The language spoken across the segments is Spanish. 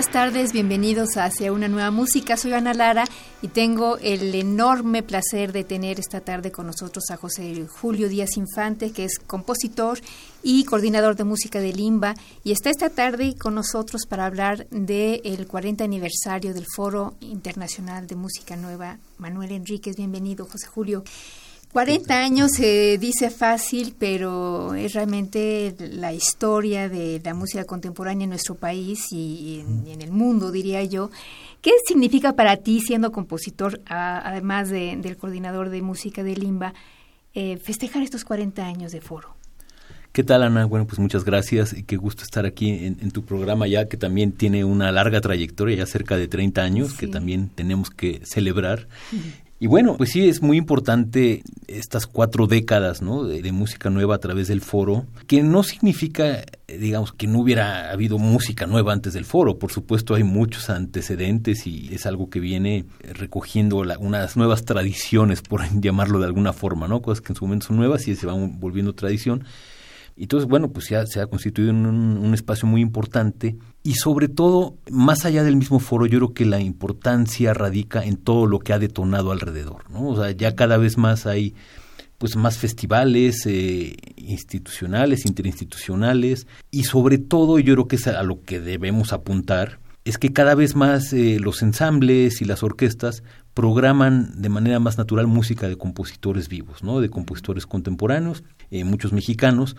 Buenas tardes, bienvenidos Hacia una nueva música. Soy Ana Lara y tengo el enorme placer de tener esta tarde con nosotros a José Julio Díaz Infante, que es compositor y coordinador de música de Limba, y está esta tarde con nosotros para hablar del 40 aniversario del Foro Internacional de Música Nueva. Manuel Enríquez, bienvenido, José Julio. 40 años se dice fácil, pero es realmente la historia de la música contemporánea en nuestro país y en, el mundo, diría yo. ¿Qué significa para ti, siendo compositor, además del coordinador de música de Limba, eh, festejar estos 40 años de foro? ¿Qué tal, Ana? Bueno, pues muchas gracias y qué gusto estar aquí en, tu programa ya que también tiene una larga trayectoria, ya cerca de 30 años, que también tenemos que celebrar. Y bueno, pues sí, es muy importante estas cuatro décadas ¿no? de, música nueva a través del foro, que no significa, digamos, que no hubiera habido música nueva antes del foro. Por supuesto, hay muchos antecedentes y es algo que viene recogiendo unas nuevas tradiciones, por llamarlo de alguna forma, ¿no? Cosas que en su momento son nuevas y se van volviendo tradición. Entonces, bueno, pues ya se ha constituido un, un, espacio muy importante y sobre todo, más allá del mismo foro, yo creo que la importancia radica en todo lo que ha detonado alrededor, ¿no? O sea, ya cada vez más hay pues más festivales eh, institucionales, interinstitucionales y sobre todo yo creo que es a lo que debemos apuntar es que cada vez más eh, los ensambles y las orquestas programan de manera más natural música de compositores vivos, ¿no? de compositores contemporáneos, eh, muchos mexicanos,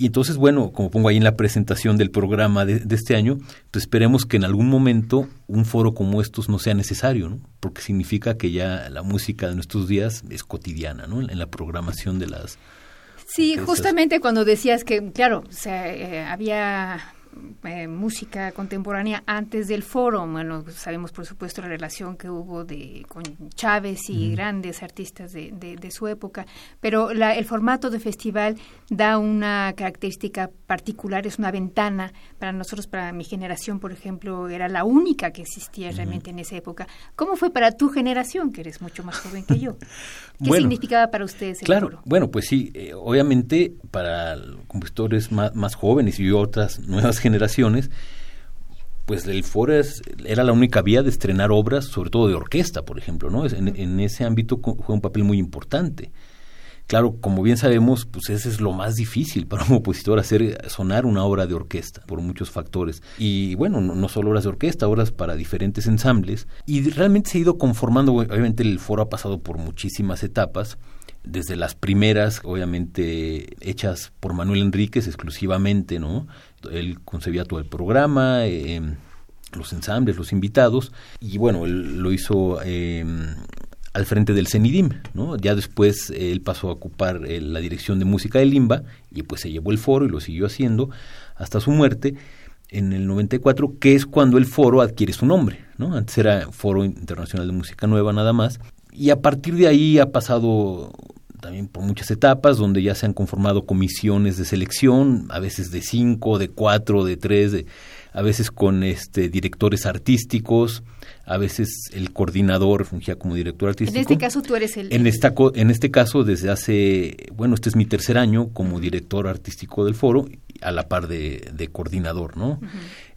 y entonces, bueno, como pongo ahí en la presentación del programa de, este año, pues esperemos que en algún momento un foro como estos no sea necesario, ¿no? Porque significa que ya la música de nuestros días es cotidiana, ¿no? En la programación de las... Sí, justamente cuando decías que, claro, o sea, eh, había eh, música contemporánea antes del foro. Bueno, sabemos por supuesto la relación que hubo de con Chávez y grandes artistas de, de, su época, pero la, el formato de festival da una característica particular, es una ventana para nosotros, para mi generación, por ejemplo, era la única que existía realmente en esa época. ¿Cómo fue para tu generación, que eres mucho más joven que yo? ¿Qué significaba para ustedes el claro, foro? Bueno, pues sí, eh, obviamente para compositores más, más jóvenes y otras nuevas generaciones, pues el foro era la única vía de estrenar obras, sobre todo de orquesta, por ejemplo, ¿no? En, ese ámbito juega un papel muy importante. Claro, como bien sabemos, pues ese es lo más difícil para un opositor, hacer sonar una obra de orquesta, por muchos factores. Y bueno, no, solo obras de orquesta, obras para diferentes ensambles. Y realmente se ha ido conformando, obviamente el foro ha pasado por muchísimas etapas, desde las primeras, obviamente, hechas por Manuel Enríquez exclusivamente, ¿no? Él concebía todo el programa, eh, los ensambles, los invitados, y bueno, él lo hizo eh, al frente del CENIDIM, ¿no? Ya después eh, él pasó a ocupar eh, la dirección de música de Limba y pues se llevó el foro y lo siguió haciendo hasta su muerte en el 94, que es cuando el foro adquiere su nombre, ¿no? Antes era Foro Internacional de Música Nueva nada más y a partir de ahí ha pasado también por muchas etapas donde ya se han conformado comisiones de selección, a veces de cinco, de cuatro, de tres, de a veces con este directores artísticos, a veces el coordinador fungía como director artístico. En este caso tú eres el... En, esta, en este caso, desde hace, bueno, este es mi tercer año como director artístico del foro, a la par de, de coordinador, ¿no?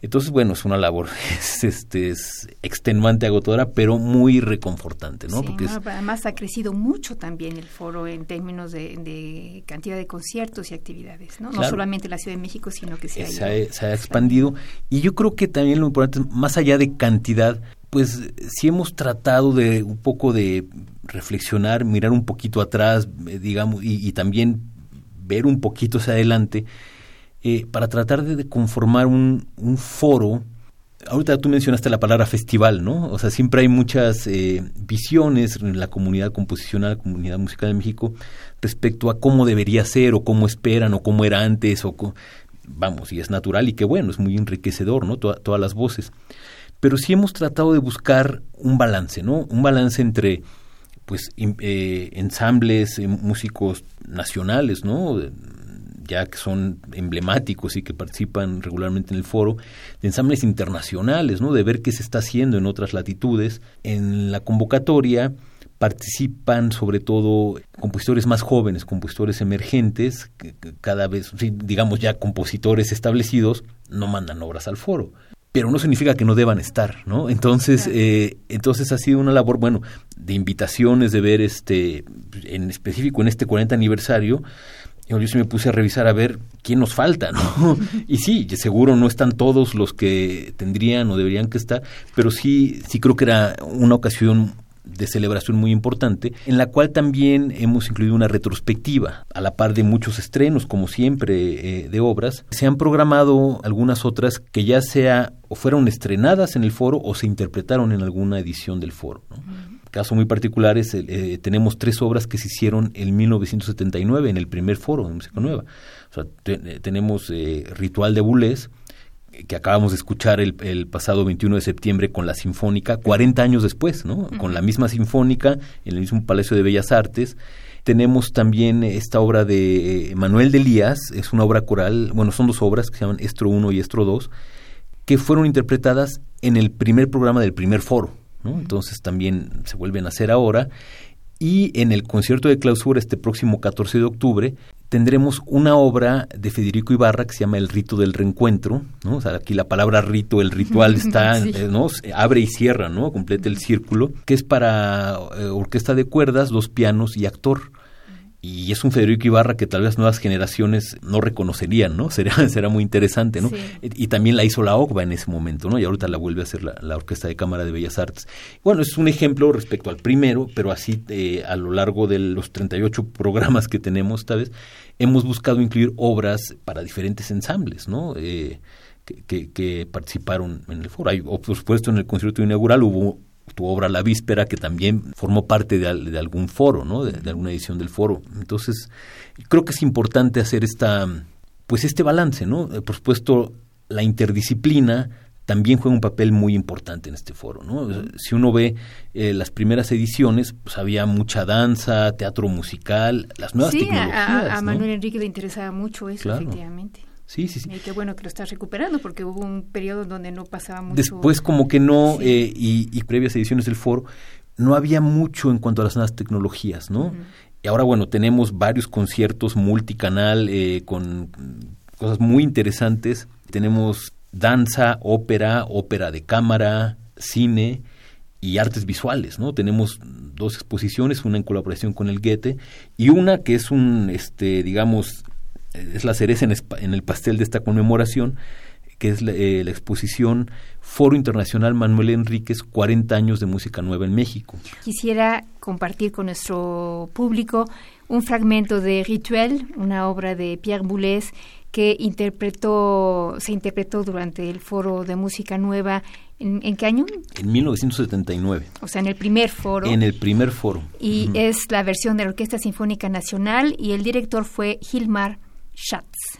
Entonces, bueno, es una labor es, este, es extenuante, agotadora, pero muy reconfortante, ¿no? Porque además ha crecido mucho también el foro en términos de, cantidad de conciertos y actividades, ¿no? No solamente la Ciudad de México, sino que se ha, se ha expandido. Y yo creo que también lo importante, más allá de cantidad, pues sí hemos tratado de un poco de reflexionar, mirar un poquito atrás, eh, digamos, y, también ver un poquito hacia adelante, eh, para tratar de, conformar un, foro ahorita tú mencionaste la palabra festival, ¿no? O sea, siempre hay muchas eh, visiones en la comunidad composicional, comunidad musical de México, respecto a cómo debería ser o cómo esperan o cómo era antes o vamos, y es natural y qué bueno, es muy enriquecedor, ¿no? todas las voces. Pero sí hemos tratado de buscar un balance, ¿no? Un balance entre pues eh, ensambles, eh, músicos nacionales, ¿no? ya que son emblemáticos y que participan regularmente en el foro, de ensambles internacionales, ¿no? de ver qué se está haciendo en otras latitudes. En la convocatoria participan sobre todo compositores más jóvenes, compositores emergentes, que cada vez, digamos ya compositores establecidos, no mandan obras al foro pero no significa que no deban estar, ¿no? Entonces, eh, entonces ha sido una labor, bueno, de invitaciones, de ver este, en específico en este 40 aniversario, yo sí me puse a revisar a ver quién nos falta, ¿no? Y sí, seguro no están todos los que tendrían o deberían que estar, pero sí, sí creo que era una ocasión de celebración muy importante, en la cual también hemos incluido una retrospectiva, a la par de muchos estrenos, como siempre, eh, de obras. Se han programado algunas otras que ya sea o fueron estrenadas en el foro o se interpretaron en alguna edición del foro. ¿no? Caso muy particular es, eh, tenemos tres obras que se hicieron en 1979, en el primer foro de Música Nueva. O sea, eh, tenemos Ritual de Bulés, que acabamos de escuchar el, el, pasado 21 de septiembre con la Sinfónica, 40 años después, ¿no? Con la misma Sinfónica, en el mismo Palacio de Bellas Artes. Tenemos también esta obra de eh, Manuel de Elías, es una obra coral, bueno, son dos obras que se llaman Estro 1 y Estro 2, que fueron interpretadas en el primer programa del primer foro, ¿no? Entonces también se vuelven a hacer ahora. Y en el concierto de clausura este próximo 14 de octubre tendremos una obra de Federico Ibarra que se llama El rito del reencuentro, ¿no? O sea, aquí la palabra rito, el ritual está, eh, ¿no? Abre y cierra, ¿no? Completa el círculo, que es para eh, orquesta de cuerdas, dos pianos y actor y es un Federico Ibarra que tal vez nuevas generaciones no reconocerían, ¿no? Sería, será muy interesante, ¿no? Y, también la hizo la OCBA en ese momento, ¿no? Y ahorita la vuelve a hacer la, Orquesta de Cámara de Bellas Artes. Bueno, es un ejemplo respecto al primero, pero así eh, a lo largo de los 38 programas que tenemos esta vez, hemos buscado incluir obras para diferentes ensambles, ¿no? Eh, que, que, participaron en el foro. Hay, por supuesto, en el concierto inaugural hubo tu obra La Víspera, que también formó parte de, algún foro, ¿no? De, alguna edición del foro. Entonces, creo que es importante hacer esta, pues este balance, ¿no? Eh, por supuesto, la interdisciplina también juega un papel muy importante en este foro, ¿no? Si uno ve eh, las primeras ediciones, pues había mucha danza, teatro musical, las nuevas tecnologías. A, a Manuel Enrique le interesaba mucho eso, efectivamente. Sí, sí, sí. Y qué bueno que lo estás recuperando porque hubo un periodo donde no pasaba mucho. Después como que no, eh, y, previas ediciones del foro, no había mucho en cuanto a las nuevas tecnologías, ¿no? Y ahora, bueno, tenemos varios conciertos multicanal eh, con cosas muy interesantes. Tenemos danza, ópera, ópera de cámara, cine y artes visuales, ¿no? Tenemos dos exposiciones, una en colaboración con el Goethe y una que es un, este, digamos, es la cereza en, el pastel de esta conmemoración, que es la, eh, exposición Foro Internacional Manuel Enríquez, 40 años de música nueva en México. Quisiera compartir con nuestro público un fragmento de Rituel, una obra de Pierre Boulez que interpretó, se interpretó durante el Foro de Música Nueva. ¿En, qué año? En 1979. O sea, en el primer foro. En el primer foro. Y es la versión de la Orquesta Sinfónica Nacional y el director fue Gilmar Schatz.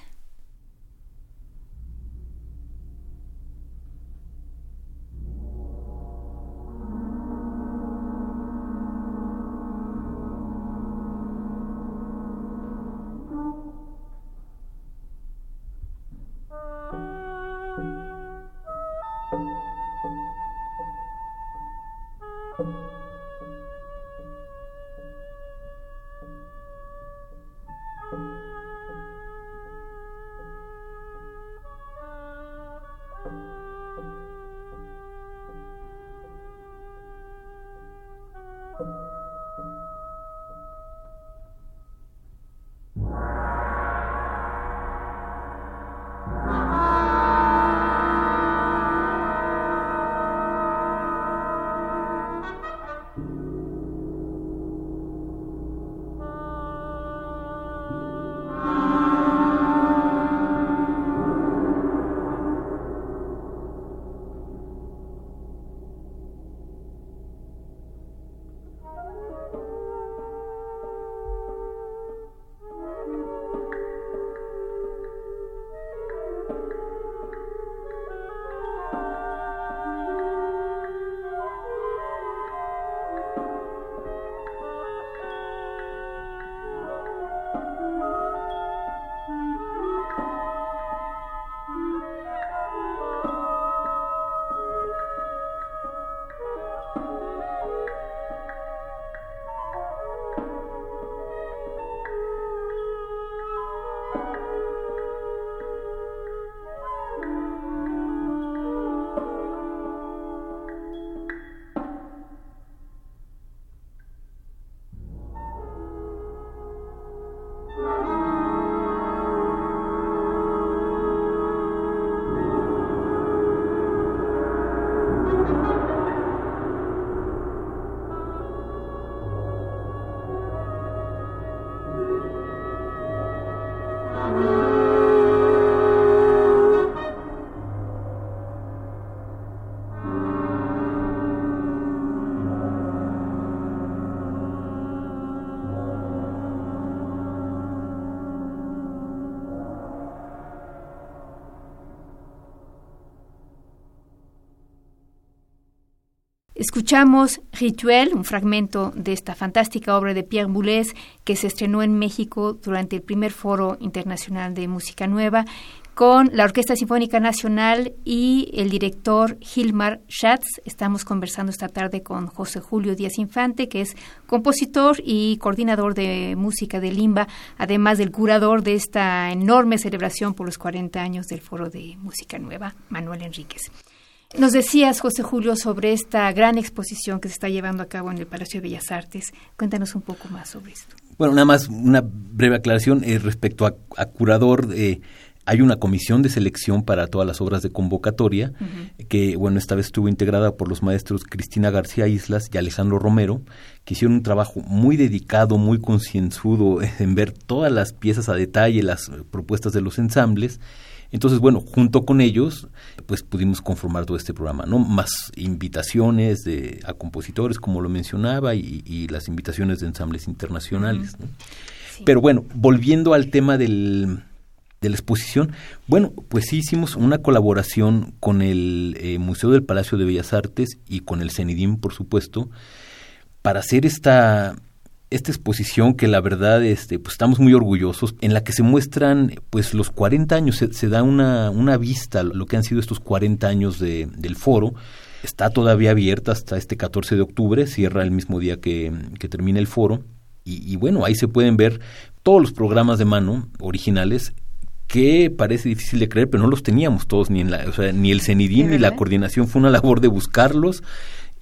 Escuchamos Rituel, un fragmento de esta fantástica obra de Pierre Boulez que se estrenó en México durante el primer Foro Internacional de Música Nueva con la Orquesta Sinfónica Nacional y el director Gilmar Schatz. Estamos conversando esta tarde con José Julio Díaz Infante, que es compositor y coordinador de música de Limba, además del curador de esta enorme celebración por los 40 años del Foro de Música Nueva, Manuel Enríquez. Nos decías, José Julio, sobre esta gran exposición que se está llevando a cabo en el Palacio de Bellas Artes. Cuéntanos un poco más sobre esto. Bueno, nada más una breve aclaración eh, respecto a, curador. Eh, hay una comisión de selección para todas las obras de convocatoria, que, bueno, esta vez estuvo integrada por los maestros Cristina García Islas y Alejandro Romero, que hicieron un trabajo muy dedicado, muy concienzudo en ver todas las piezas a detalle, las propuestas de los ensambles, entonces, bueno, junto con ellos, pues pudimos conformar todo este programa, ¿no? Más invitaciones de, a compositores, como lo mencionaba, y, las invitaciones de ensambles internacionales. Pero bueno, volviendo al tema del, de la exposición, bueno, pues sí hicimos una colaboración con el eh, Museo del Palacio de Bellas Artes y con el CENIDIM, por supuesto, para hacer esta esta exposición que la verdad este pues estamos muy orgullosos en la que se muestran pues los 40 años se, da una, una vista lo que han sido estos 40 años de, del foro. Está todavía abierta hasta este 14 de octubre cierra el mismo día que, que termina el foro. Y, bueno ahí se pueden ver todos los programas de mano originales que parece difícil de creer, pero no los teníamos todos, ni en la, o sea, ni el CENIDIN ni la coordinación. Fue una labor de buscarlos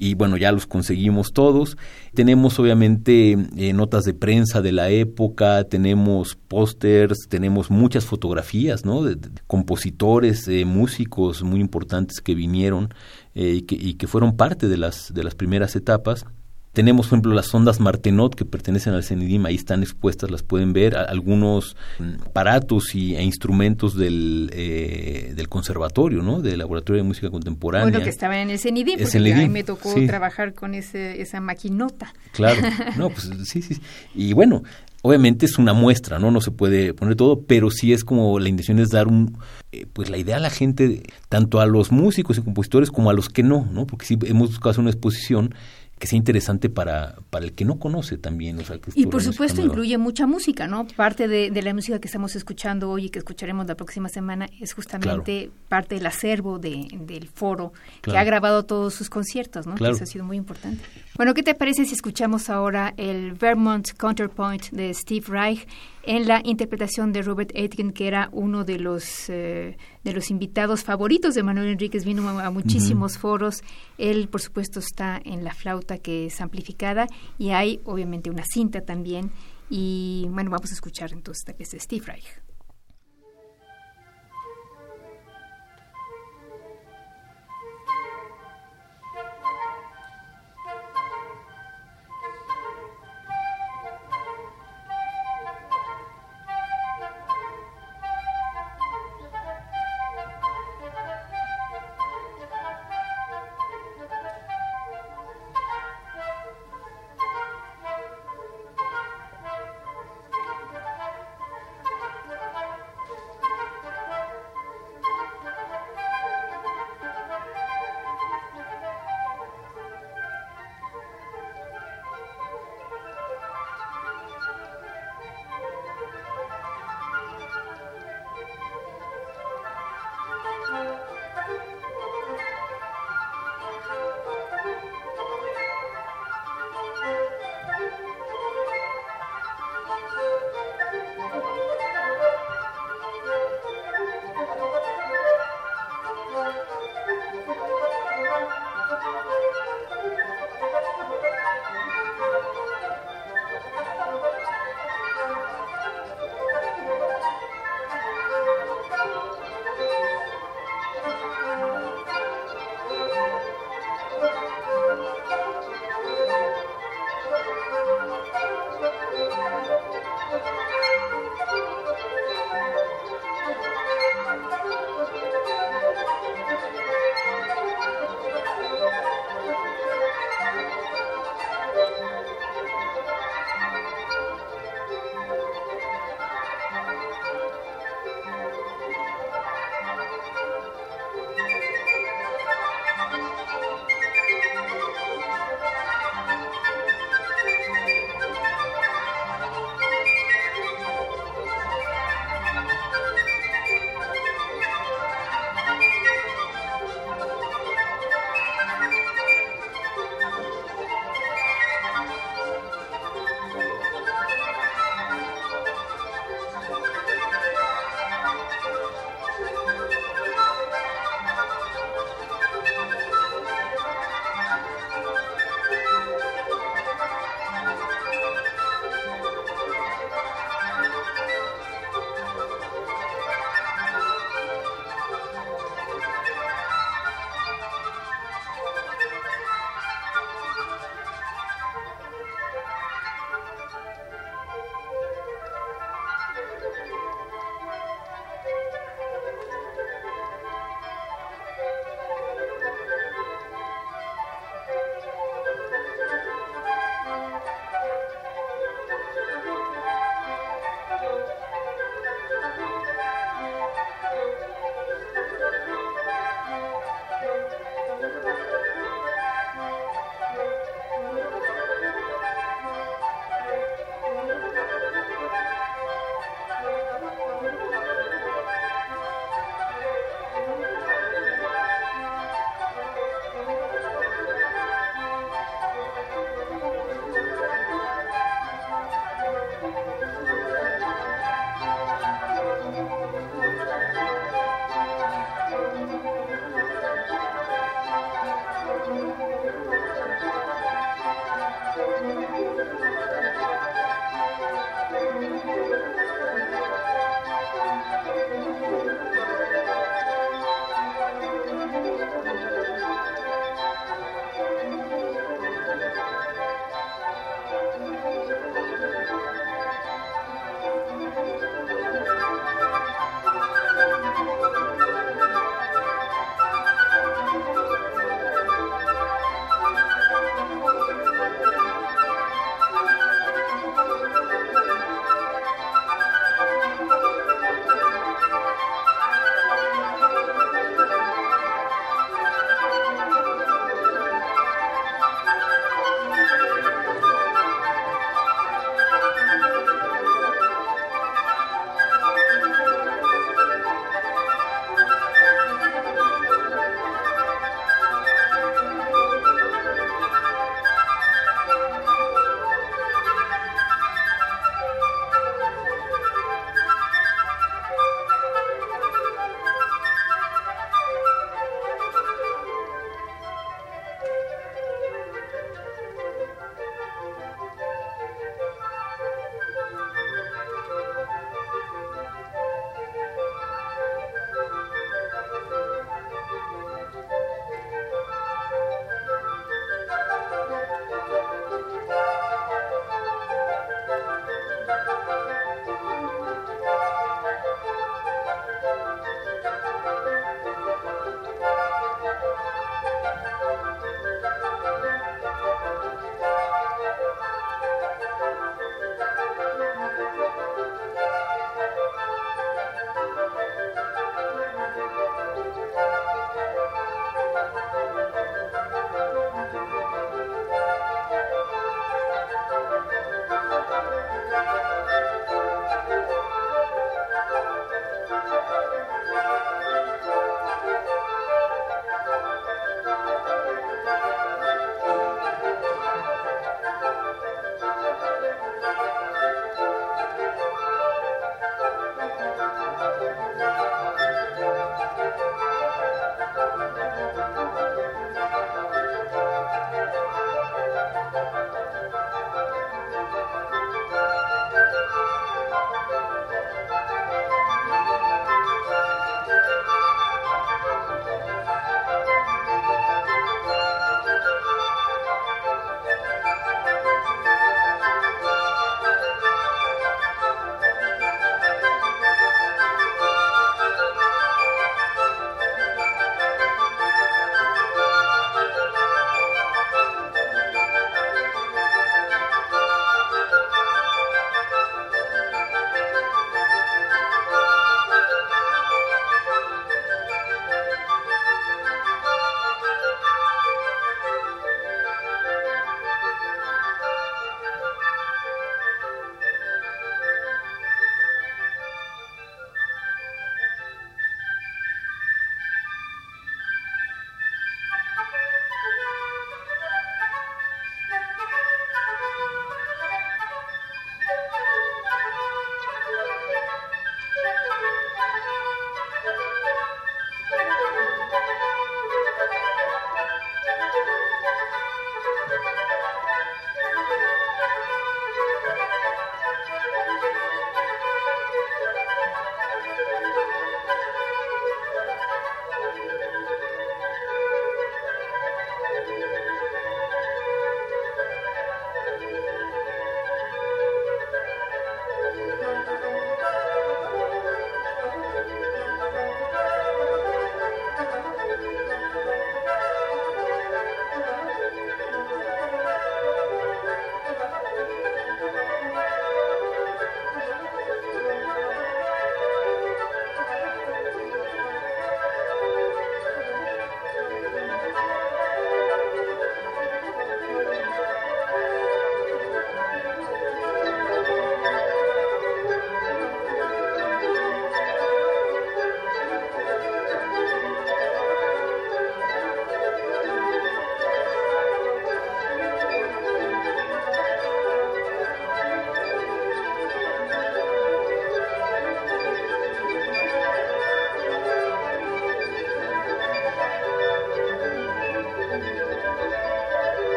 y bueno, ya los conseguimos todos. Tenemos obviamente eh, notas de prensa de la época, tenemos pósters, tenemos muchas fotografías, ¿no? De, compositores, eh, músicos muy importantes que vinieron eh, y, que, y que fueron parte de las, de las primeras etapas. Tenemos, por ejemplo, las ondas Martenot que pertenecen al CENIDIM, ahí están expuestas, las pueden ver, algunos mm, aparatos y, e instrumentos del, eh, del conservatorio, ¿no? Del Laboratorio de Música Contemporánea. Bueno, que estaban en el CENIDIM, porque a mí me tocó trabajar con ese, esa maquinota. Claro, no, pues sí, sí. Y bueno, obviamente es una muestra, ¿no? No se puede poner todo, pero sí es como la intención es dar un, eh, pues la idea a la gente, tanto a los músicos y compositores como a los que no, ¿no? Porque sí hemos buscado hacer una exposición que sea interesante para, para el que no conoce también. O sea, que y por supuesto incluye mucha música, ¿no? Parte de, de, la música que estamos escuchando hoy y que escucharemos la próxima semana es justamente parte del acervo de, del foro que ha grabado todos sus conciertos, ¿no? eso ha sido muy importante. Bueno, ¿qué te parece si escuchamos ahora el Vermont Counterpoint de Steve Reich? en la interpretación de Robert Aitken, que era uno de los, eh, de los invitados favoritos de Manuel Enríquez, vino a, muchísimos foros. Él, por supuesto, está en la flauta que es amplificada y hay, obviamente, una cinta también. Y bueno, vamos a escuchar entonces esta pieza de Steve Reich.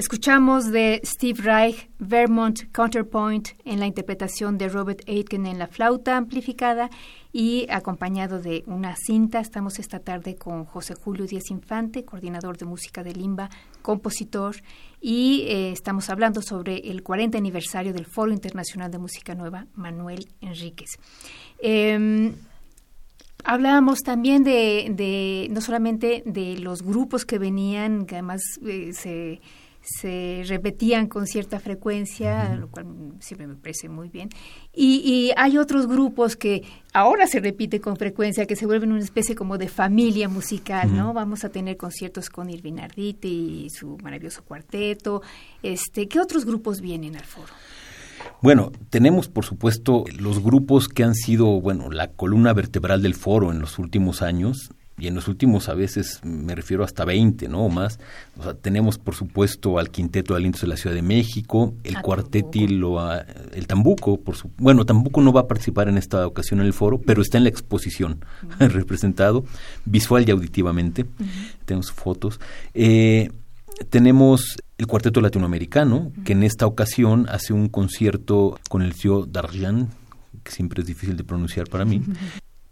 Escuchamos de Steve Reich Vermont Counterpoint en la interpretación de Robert Aitken en la flauta amplificada y acompañado de una cinta. Estamos esta tarde con José Julio Díaz Infante, coordinador de música de Limba, compositor, y eh, estamos hablando sobre el 40 aniversario del Foro Internacional de Música Nueva, Manuel Enríquez. Em, Hablábamos también de, no solamente de los grupos que venían, que además eh, se, se repetían con cierta frecuencia, lo cual siempre me parece muy bien. Y, hay otros grupos que ahora se repite con frecuencia, que se vuelven una especie como de familia musical, ¿no? Vamos a tener conciertos con Irvin Arditi y su maravilloso cuarteto. Este, ¿Qué otros grupos vienen al foro? Bueno, tenemos por supuesto los grupos que han sido, bueno, la columna vertebral del foro en los últimos años y en los últimos a veces me refiero hasta 20, ¿no? O más. O sea, tenemos por supuesto al Quinteto de Alientos de la Ciudad de México, el ah, Cuartetilo, el Tambuco, por su, bueno, Tambuco no va a participar en esta ocasión en el foro, pero está en la exposición representado visual y auditivamente. Tenemos fotos. Eh, tenemos el Cuarteto Latinoamericano, que en esta ocasión hace un concierto con el tío Darjan, que siempre es difícil de pronunciar para mí.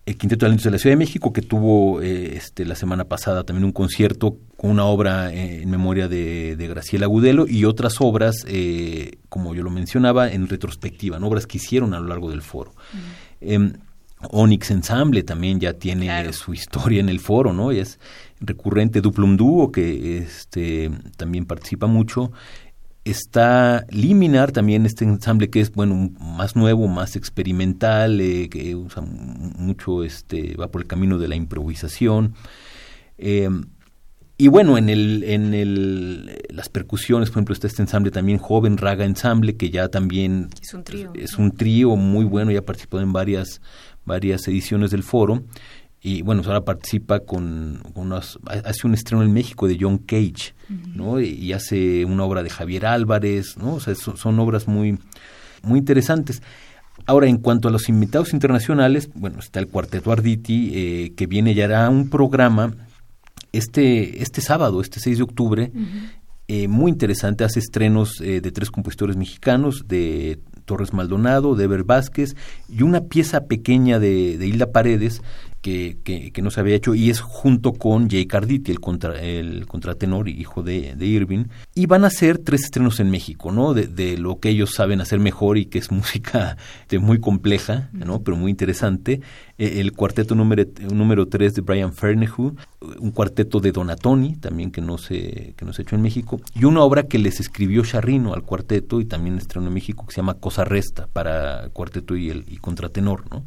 El Quinteto de de la Ciudad de México, que tuvo eh, este, la semana pasada también un concierto con una obra eh, en memoria de, Graciela Agudelo y otras obras, eh, como yo lo mencionaba, en retrospectiva, obras que hicieron a lo largo del foro. Em, Onyx Ensemble también ya tiene su historia en el foro, ¿no? Y es recurrente Duplum Duo, que este, también participa mucho. Está Liminar, también este ensamble que es, bueno, más nuevo, más experimental, eh, que usa mucho, este, va por el camino de la improvisación. Em, y bueno, en el, en el, las percusiones, por ejemplo, está este ensamble también joven, Raga Ensamble, que ya también es un trío, es un trío muy bueno, ya participó en varias, varias ediciones del foro y bueno, ahora participa con, unas, hace un estreno en México de John Cage, ¿no? Y, hace una obra de Javier Álvarez, ¿no? O sea, son, obras muy, muy interesantes. Ahora, en cuanto a los invitados internacionales, bueno, está el Cuarteto Arditi, eh, que viene ya hará un programa este, este sábado, este 6 de octubre, eh, muy interesante, hace estrenos eh, de tres compositores mexicanos, de Torres Maldonado, de Eber Vázquez, y una pieza pequeña de, de Hilda Paredes, que, que, no se había hecho y es junto con Jay Carditi, el, contra, el contratenor hijo de, de Irving. Y van a ser tres estrenos en México, ¿no? De, de, lo que ellos saben hacer mejor y que es música de muy compleja, ¿no? Pero muy interesante. E, el cuarteto número, número 3 de Brian Fernehu, un cuarteto de Donatoni, también que no, se, que no se ha hecho en México, y una obra que les escribió Charrino al cuarteto y también estrenó en México que se llama Cosa Resta para cuarteto y, el, y contratenor, ¿no?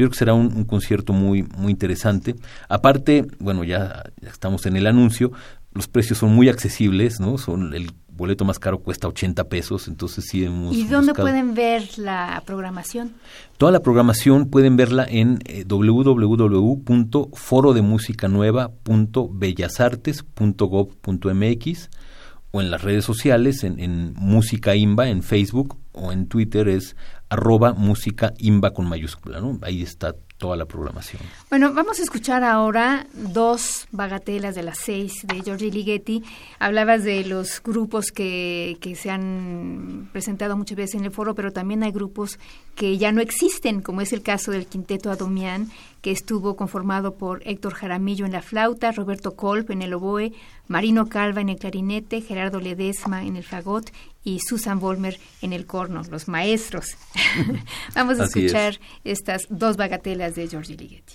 Yo creo que será un, concierto muy, muy interesante. Aparte, bueno, ya, estamos en el anuncio, los precios son muy accesibles, ¿no? Son el boleto más caro cuesta 80 pesos, entonces sí hemos ¿Y dónde pueden ver la programación? Toda la programación pueden verla en eh, www.forodemusicanueva.bellasartes.gov.mx o en las redes sociales, en, Música Imba, en Facebook o en Twitter es arroba música imba con mayúscula, ¿no? Ahí está toda la programación. Bueno, vamos a escuchar ahora dos bagatelas de las seis de Giorgi Ligeti. Hablabas de los grupos que, que se han presentado muchas veces en el foro, pero también hay grupos que ya no existen, como es el caso del Quinteto Adomián, que estuvo conformado por Héctor Jaramillo en la flauta, Roberto Kolb en el oboe, Marino Calva en el clarinete, Gerardo Ledesma en el fagot y Susan Volmer en el corno, los maestros. Vamos a escuchar estas dos bagatelas de Giorgi Ligeti.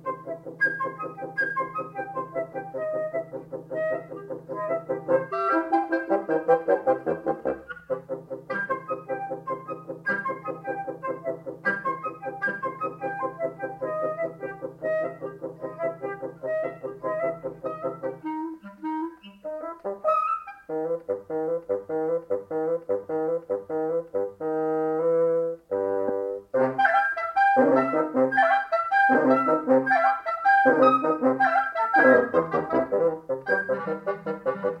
Thank you.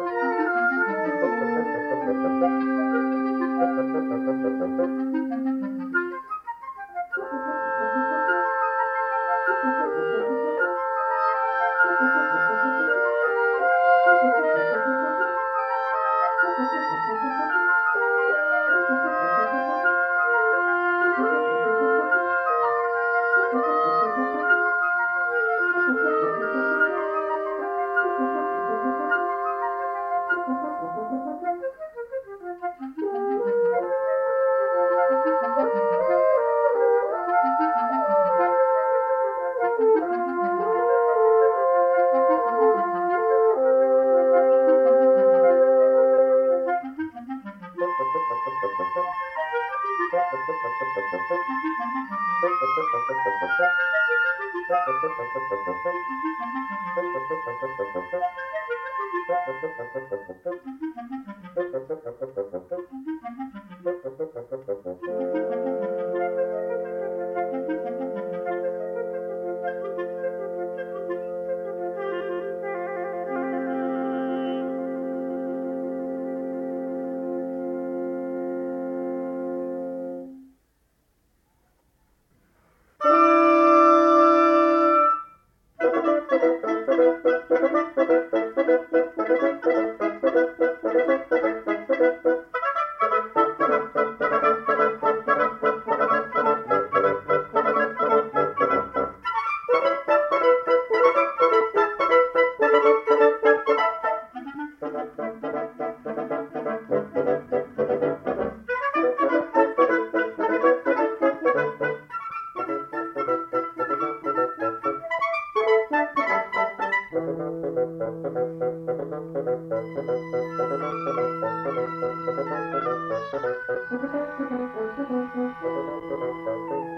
Música Thank you. Thank you.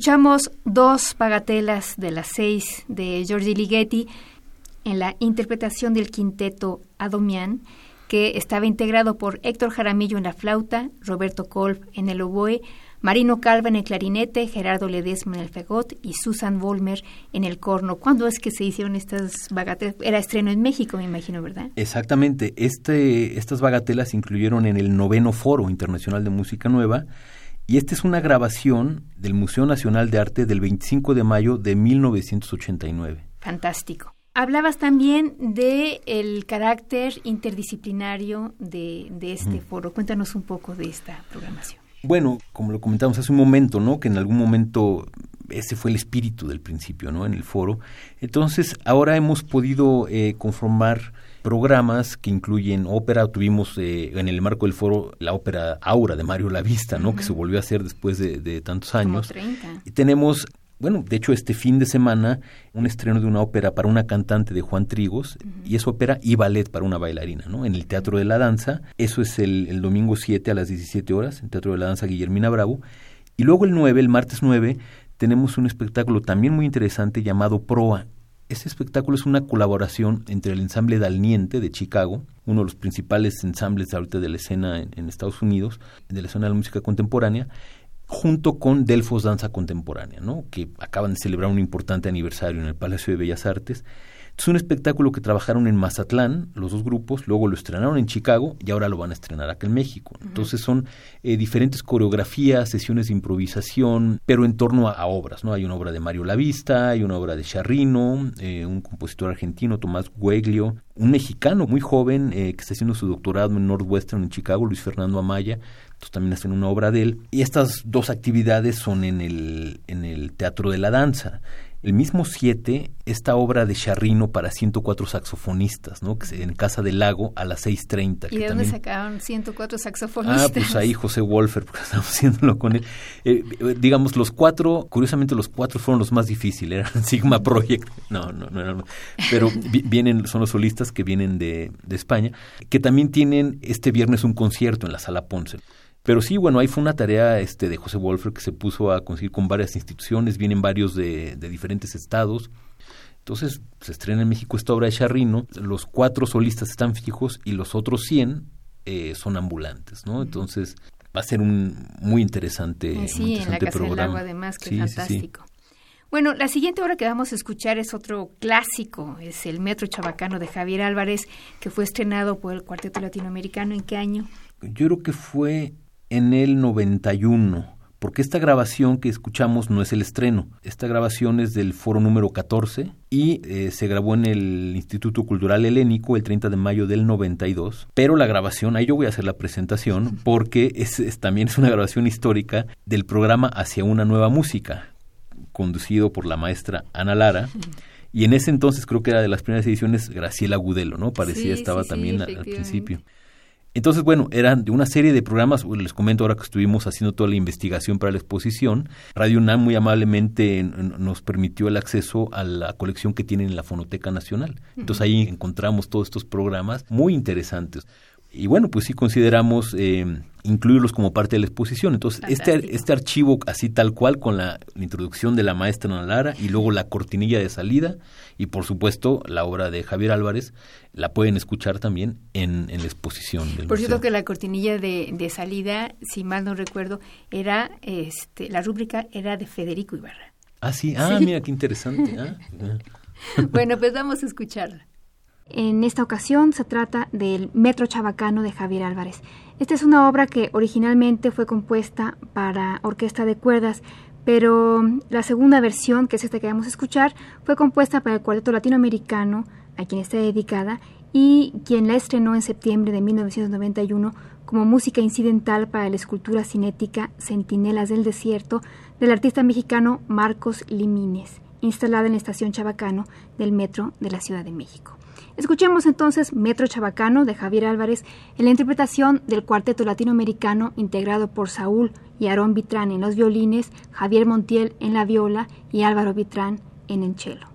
Escuchamos dos bagatelas de las seis de Giorgi Ligeti en la interpretación del quinteto Adomian, que estaba integrado por Héctor Jaramillo en la flauta, Roberto Kolb en el oboe, Marino Calva en el clarinete, Gerardo Ledesma en el fagot y Susan Volmer en el corno. ¿Cuándo es que se hicieron estas bagatelas? Era estreno en México, me imagino, ¿verdad? Exactamente. Este, estas bagatelas se incluyeron en el noveno Foro Internacional de Música Nueva y esta es una grabación del Museo Nacional de Arte del 25 de mayo de 1989. Fantástico. Hablabas también de el carácter interdisciplinario de, de este foro. Cuéntanos un poco de esta programación. Bueno, como lo comentamos hace un momento, ¿no? Que en algún momento ese fue el espíritu del principio, ¿no? En el foro. Entonces, ahora hemos podido eh, conformar programas que incluyen ópera. Tuvimos eh, en el marco del foro la ópera Aura de Mario Lavista, ¿no? Que se volvió a hacer después de, tantos años. Y tenemos bueno, de hecho este fin de semana un estreno de una ópera para una cantante de Juan Trigos y es ópera y ballet para una bailarina, ¿no? En el Teatro de la Danza, eso es el, el domingo 7 a las 17 horas, en Teatro de la Danza Guillermina Bravo. Y luego el 9, el martes 9, tenemos un espectáculo también muy interesante llamado Proa. Este espectáculo es una colaboración entre el ensamble Dalniente de Chicago, uno de los principales ensambles ahorita de la escena en, Estados Unidos, de la escena de la música contemporánea, junto con Delfos Danza Contemporánea, ¿no? que acaban de celebrar un importante aniversario en el Palacio de Bellas Artes es un espectáculo que trabajaron en Mazatlán, los dos grupos, luego lo estrenaron en Chicago y ahora lo van a estrenar acá en México. Entonces son eh, diferentes coreografías, sesiones de improvisación, pero en torno a, obras, ¿no? Hay una obra de Mario Lavista, hay una obra de Charrino, eh, un compositor argentino, Tomás Gueglio, un mexicano muy joven eh, que está haciendo su doctorado en Northwestern en Chicago, Luis Fernando Amaya, entonces también hacen una obra de él. Y estas dos actividades son en el, en el Teatro de la Danza. El mismo 7, esta obra de Charrino para 104 saxofonistas, ¿no? Que en Casa del Lago a las 6.30. ¿Y de dónde sacaron 104 saxofonistas? Ah, pues ahí José Wolfer, porque estamos haciéndolo con él. Eh, eh, digamos, los cuatro, curiosamente los cuatro fueron los más difíciles, eran Sigma Project. No, no, no, no. Pero vienen, son los solistas que vienen de, de España, que también tienen este viernes un concierto en la Sala Ponce. Pero sí, bueno, ahí fue una tarea este, de José Wolfer que se puso a conseguir con varias instituciones, vienen varios de, diferentes estados. Entonces se estrena en México esta obra de Charrino, los cuatro solistas están fijos y los otros 100 eh, son ambulantes, ¿no? Entonces va a ser un muy interesante, eh, sí, en la Casa Del Agua además, que fantástico. Bueno, la siguiente obra que vamos a escuchar es otro clásico, es el Metro Chabacano de Javier Álvarez, que fue estrenado por el Cuarteto Latinoamericano. ¿En qué año? Yo creo que fue en el 91, porque esta grabación que escuchamos no es el estreno. Esta grabación es del foro número 14 y eh, se grabó en el Instituto Cultural Helénico el 30 de mayo del 92. Pero la grabación, ahí yo voy a hacer la presentación, porque es, también es una grabación histórica del programa Hacia una nueva música, conducido por la maestra Ana Lara Y en ese entonces creo que era de las primeras ediciones Graciela Gudelo, ¿no? Parecía estaba también al principio. Entonces, bueno, eran de una serie de programas, les comento ahora que estuvimos haciendo toda la investigación para la exposición, Radio UNAM muy amablemente nos permitió el acceso a la colección que tienen en la Fonoteca Nacional. Entonces ahí encontramos todos estos programas muy interesantes. Y bueno, pues sí consideramos eh, incluirlos como parte de la exposición. Entonces, este, este archivo así tal cual con la, introducción de la maestra Ana Lara y luego la cortinilla de salida y por supuesto la obra de Javier Álvarez la pueden escuchar también en, la exposición del Por cierto que la cortinilla de, de, salida, si mal no recuerdo, era, este, la rúbrica era de Federico Ibarra. Ah, sí, ah, mira qué interesante. Ah, bueno, pues vamos a escucharla. En esta ocasión se trata del Metro Chabacano de Javier Álvarez. Esta es una obra que originalmente fue compuesta para orquesta de cuerdas, pero la segunda versión, que es esta que vamos a escuchar, fue compuesta para el Cuarteto Latinoamericano, a quien está dedicada, y quien la estrenó en septiembre de 1991 como música incidental para la escultura cinética Centinelas del Desierto del artista mexicano Marcos Limines, instalada en la estación Chabacano del Metro de la Ciudad de México. Escuchemos entonces Metro Chabacano de Javier Álvarez en la interpretación del cuarteto latinoamericano integrado por Saúl y Aarón Vitrán en los violines, Javier Montiel en la viola y Álvaro Vitrán en el cello.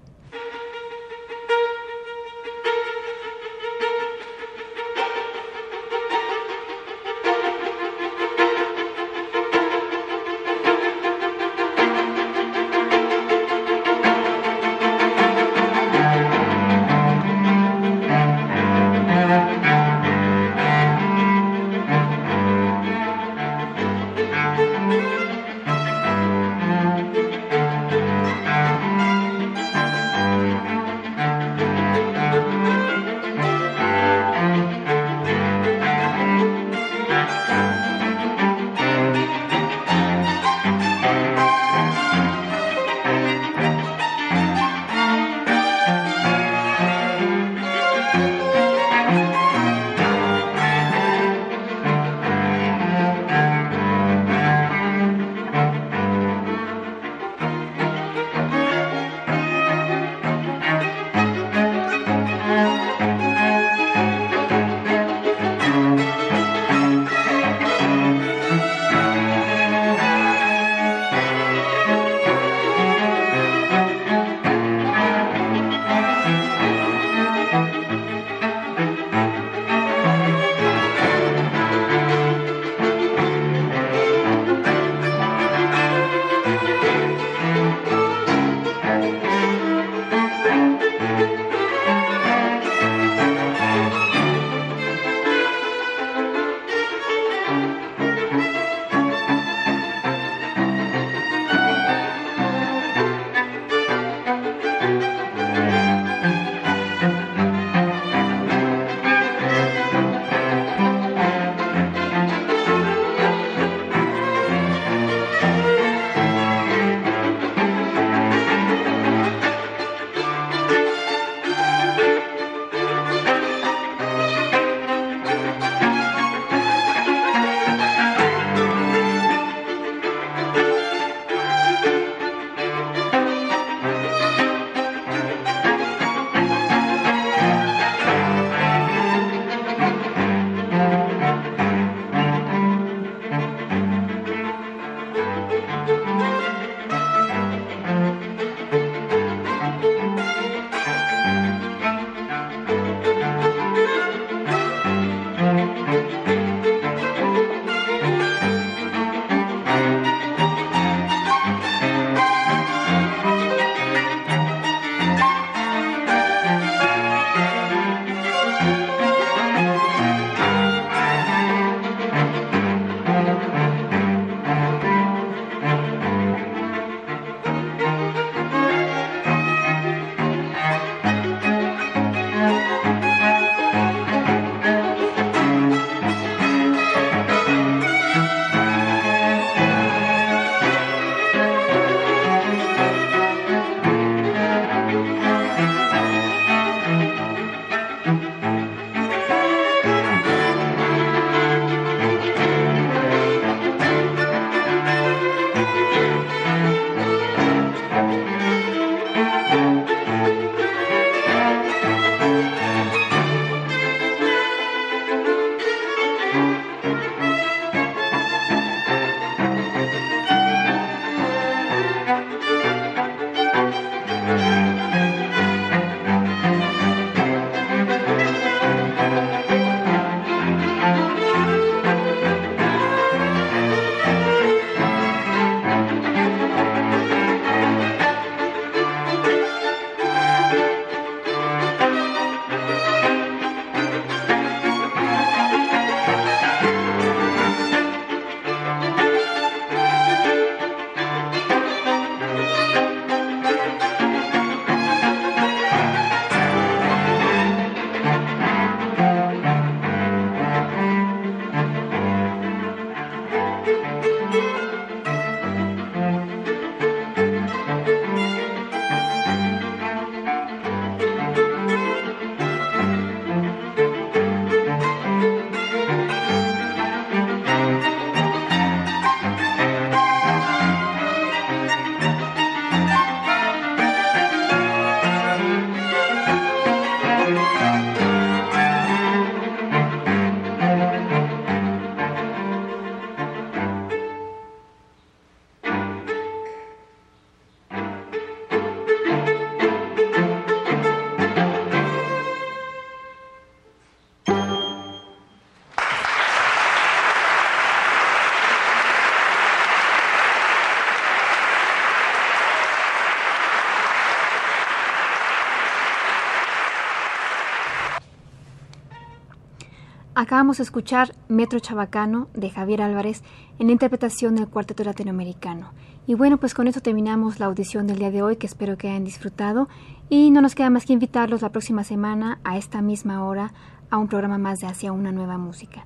Acabamos de escuchar Metro Chabacano de Javier Álvarez en la interpretación del Cuarteto Latinoamericano. Y bueno, pues con eso terminamos la audición del día de hoy, que espero que hayan disfrutado. Y no nos queda más que invitarlos la próxima semana a esta misma hora a un programa más de Hacia una nueva música.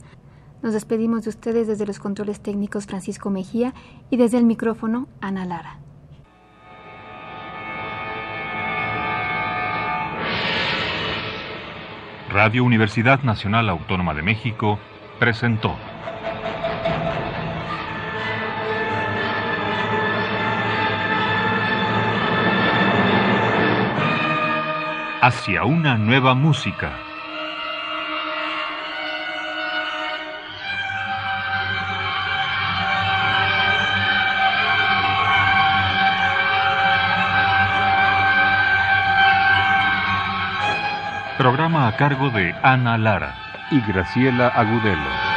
Nos despedimos de ustedes desde los controles técnicos Francisco Mejía y desde el micrófono Ana Lara. Radio Universidad Nacional Autónoma de México presentó Hacia una nueva música. Programa a cargo de Ana Lara y Graciela Agudelo.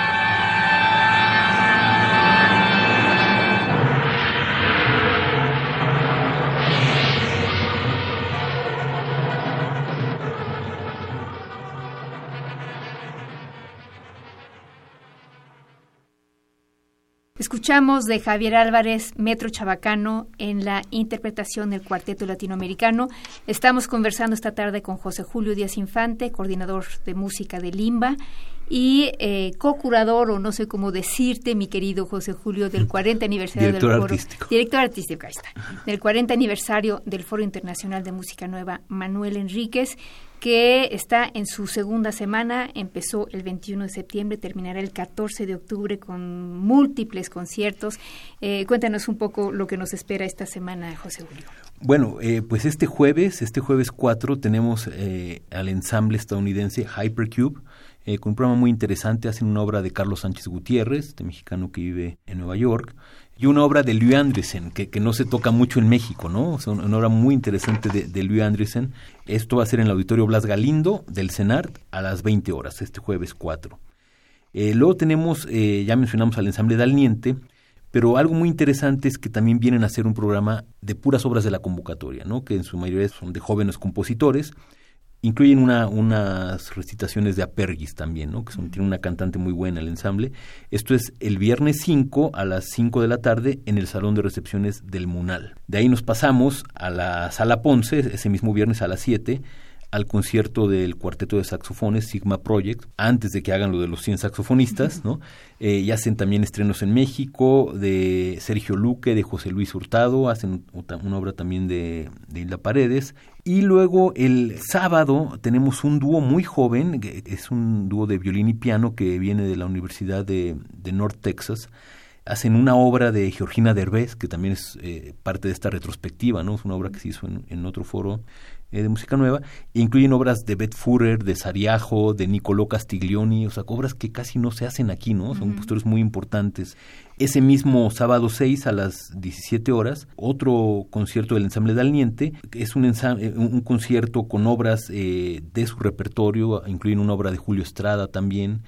Escuchamos de Javier Álvarez, Metro Chabacano, en la interpretación del Cuarteto Latinoamericano. Estamos conversando esta tarde con José Julio Díaz Infante, coordinador de música de Limba, y eh, co-curador, o no sé cómo decirte, mi querido José Julio, del 40 aniversario Director del Foro. artístico. Director artístico, ahí está. Del 40 aniversario del Foro Internacional de Música Nueva, Manuel Enríquez, que está en su segunda semana, empezó el 21 de septiembre, terminará el 14 de octubre con múltiples conciertos. Eh, cuéntanos un poco lo que nos espera esta semana, José Julio. Bueno, eh, pues este jueves, este jueves 4, tenemos eh, al ensamble estadounidense Hypercube, eh, con un programa muy interesante. Hacen una obra de Carlos Sánchez Gutiérrez, este mexicano que vive en Nueva York, y una obra de Louis Andriessen, que, que no se toca mucho en México, ¿no? O una obra muy interesante de, de Louis Andriessen. Esto va a ser en el Auditorio Blas Galindo del CENART a las 20 horas, este jueves 4. Eh, luego tenemos, eh, ya mencionamos al ensamble Dalniente, pero algo muy interesante es que también vienen a hacer un programa de puras obras de la convocatoria, ¿no? que en su mayoría son de jóvenes compositores. Incluyen una, unas recitaciones de Apergis también, ¿no? que son, tiene una cantante muy buena el ensamble. Esto es el viernes 5 a las 5 de la tarde en el Salón de Recepciones del Munal. De ahí nos pasamos a la Sala Ponce, ese mismo viernes a las 7, al concierto del cuarteto de saxofones Sigma Project, antes de que hagan lo de los 100 saxofonistas, ¿no? Eh, y hacen también estrenos en México de Sergio Luque, de José Luis Hurtado, hacen una obra también de, de Hilda Paredes. Y luego el sábado tenemos un dúo muy joven, que es un dúo de violín y piano que viene de la Universidad de, de North Texas, hacen una obra de Georgina Derbez, que también es eh, parte de esta retrospectiva, ¿no? Es una obra que se hizo en, en otro foro eh, de música nueva. E incluyen obras de Beth Fuller, de Sariajo, de Niccolò Castiglioni, o sea, obras que casi no se hacen aquí, ¿no? Son compositores muy importantes. Ese mismo sábado 6 a las 17 horas, otro concierto del ensamble Dalniente, que es un, eh, un un concierto con obras eh, de su repertorio, incluyen una obra de Julio Estrada también,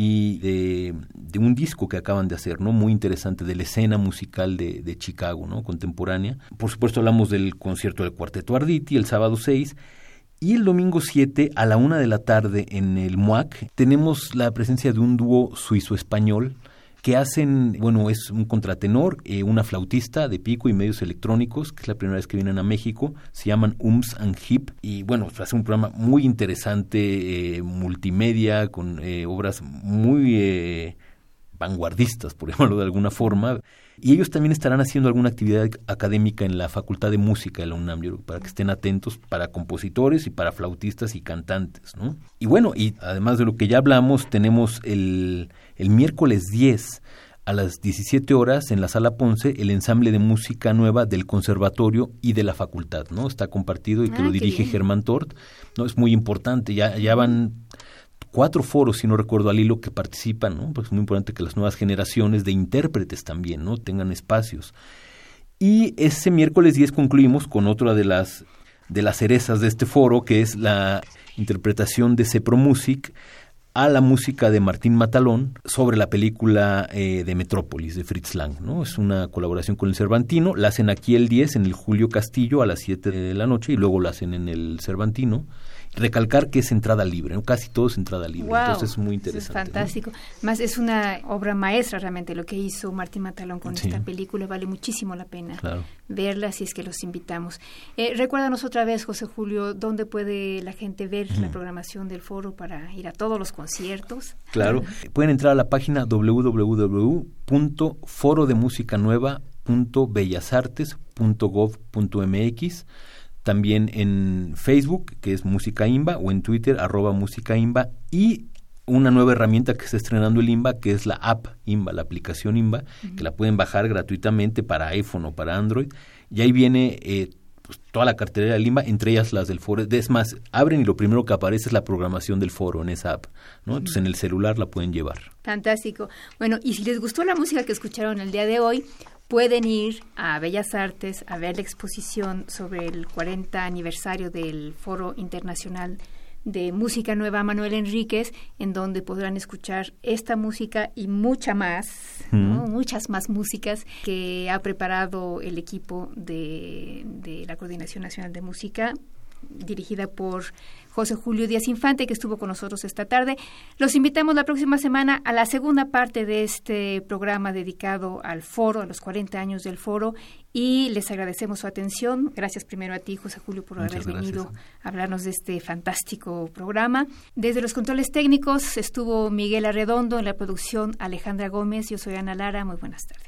y de, un disco que acaban de hacer, ¿no? Muy interesante, de la escena musical de, de Chicago, ¿no? Contemporánea. Por supuesto hablamos del concierto del Cuarteto Arditi el sábado 6 y el domingo 7 a la una de la tarde en el MUAC tenemos la presencia de un dúo suizo-español que hacen, bueno, es un contratenor, eh, una flautista de pico y medios electrónicos, que es la primera vez que vienen a México, se llaman Ums and Hip, y bueno, hace un programa muy interesante, eh, multimedia, con eh, obras muy eh, vanguardistas, por llamarlo de alguna forma, y ellos también estarán haciendo alguna actividad académica en la Facultad de Música de la UNAM, para que estén atentos para compositores y para flautistas y cantantes, ¿no? Y bueno, y además de lo que ya hablamos, tenemos el, el miércoles 10 a las 17 horas en la Sala Ponce el ensamble de música nueva del conservatorio y de la facultad, ¿no? Está compartido y que Ah, lo qué dirige. Germán Tort, ¿no? Es muy importante, ya, ya van cuatro foros, si no recuerdo al hilo, que participan, ¿no? Porque es muy importante que las nuevas generaciones de intérpretes también, ¿no? Tengan espacios. Y ese miércoles 10 concluimos con otra de las, de las cerezas de este foro, que es la interpretación de Cepro Music a la música de Martín Matalón sobre la película eh, de Metrópolis de Fritz Lang, ¿no? Es una colaboración con el Cervantino, la hacen aquí el 10 en el Julio Castillo a las 7 de la noche y luego la hacen en el Cervantino. Recalcar que es entrada libre, casi todo es entrada libre, entonces es muy interesante. Es fantástico. Más es una obra maestra realmente lo que hizo Martín Matalón con esta película, vale muchísimo la pena verla si es que los invitamos. Eh, recuérdanos otra vez, José Julio, dónde puede la gente ver la programación del foro para ir a todos los conciertos. Claro, pueden entrar a la página www.forodemusicanueva.bellasartes.gov.mx también en Facebook, que es Música Imba, o en Twitter, arroba Música Imba, y una nueva herramienta que está estrenando el IMBA, que es la app IMBA, la aplicación IMBA, que la pueden bajar gratuitamente para iPhone o para Android. Y ahí viene eh, pues, toda la cartelera del IMBA, entre ellas las del foro. Es más, abren y lo primero que aparece es la programación del foro en esa app. ¿no? Entonces en el celular la pueden llevar. Fantástico. Bueno, y si les gustó la música que escucharon el día de hoy, pueden ir a Bellas Artes a ver la exposición sobre el 40 aniversario del Foro Internacional de Música Nueva Manuel Enríquez, en donde podrán escuchar esta música y mucha más, muchas más músicas que ha preparado el equipo de, de la Coordinación Nacional de Música dirigida por José Julio Díaz Infante, que estuvo con nosotros esta tarde. Los invitamos la próxima semana a la segunda parte de este programa dedicado al foro, a los 40 años del foro, y les agradecemos su atención. Gracias primero a ti, José Julio, por haber venido a hablarnos de este fantástico programa. Desde los controles técnicos estuvo Miguel Arredondo, en la producción Alejandra Gómez, yo soy Ana Lara, muy buenas tardes.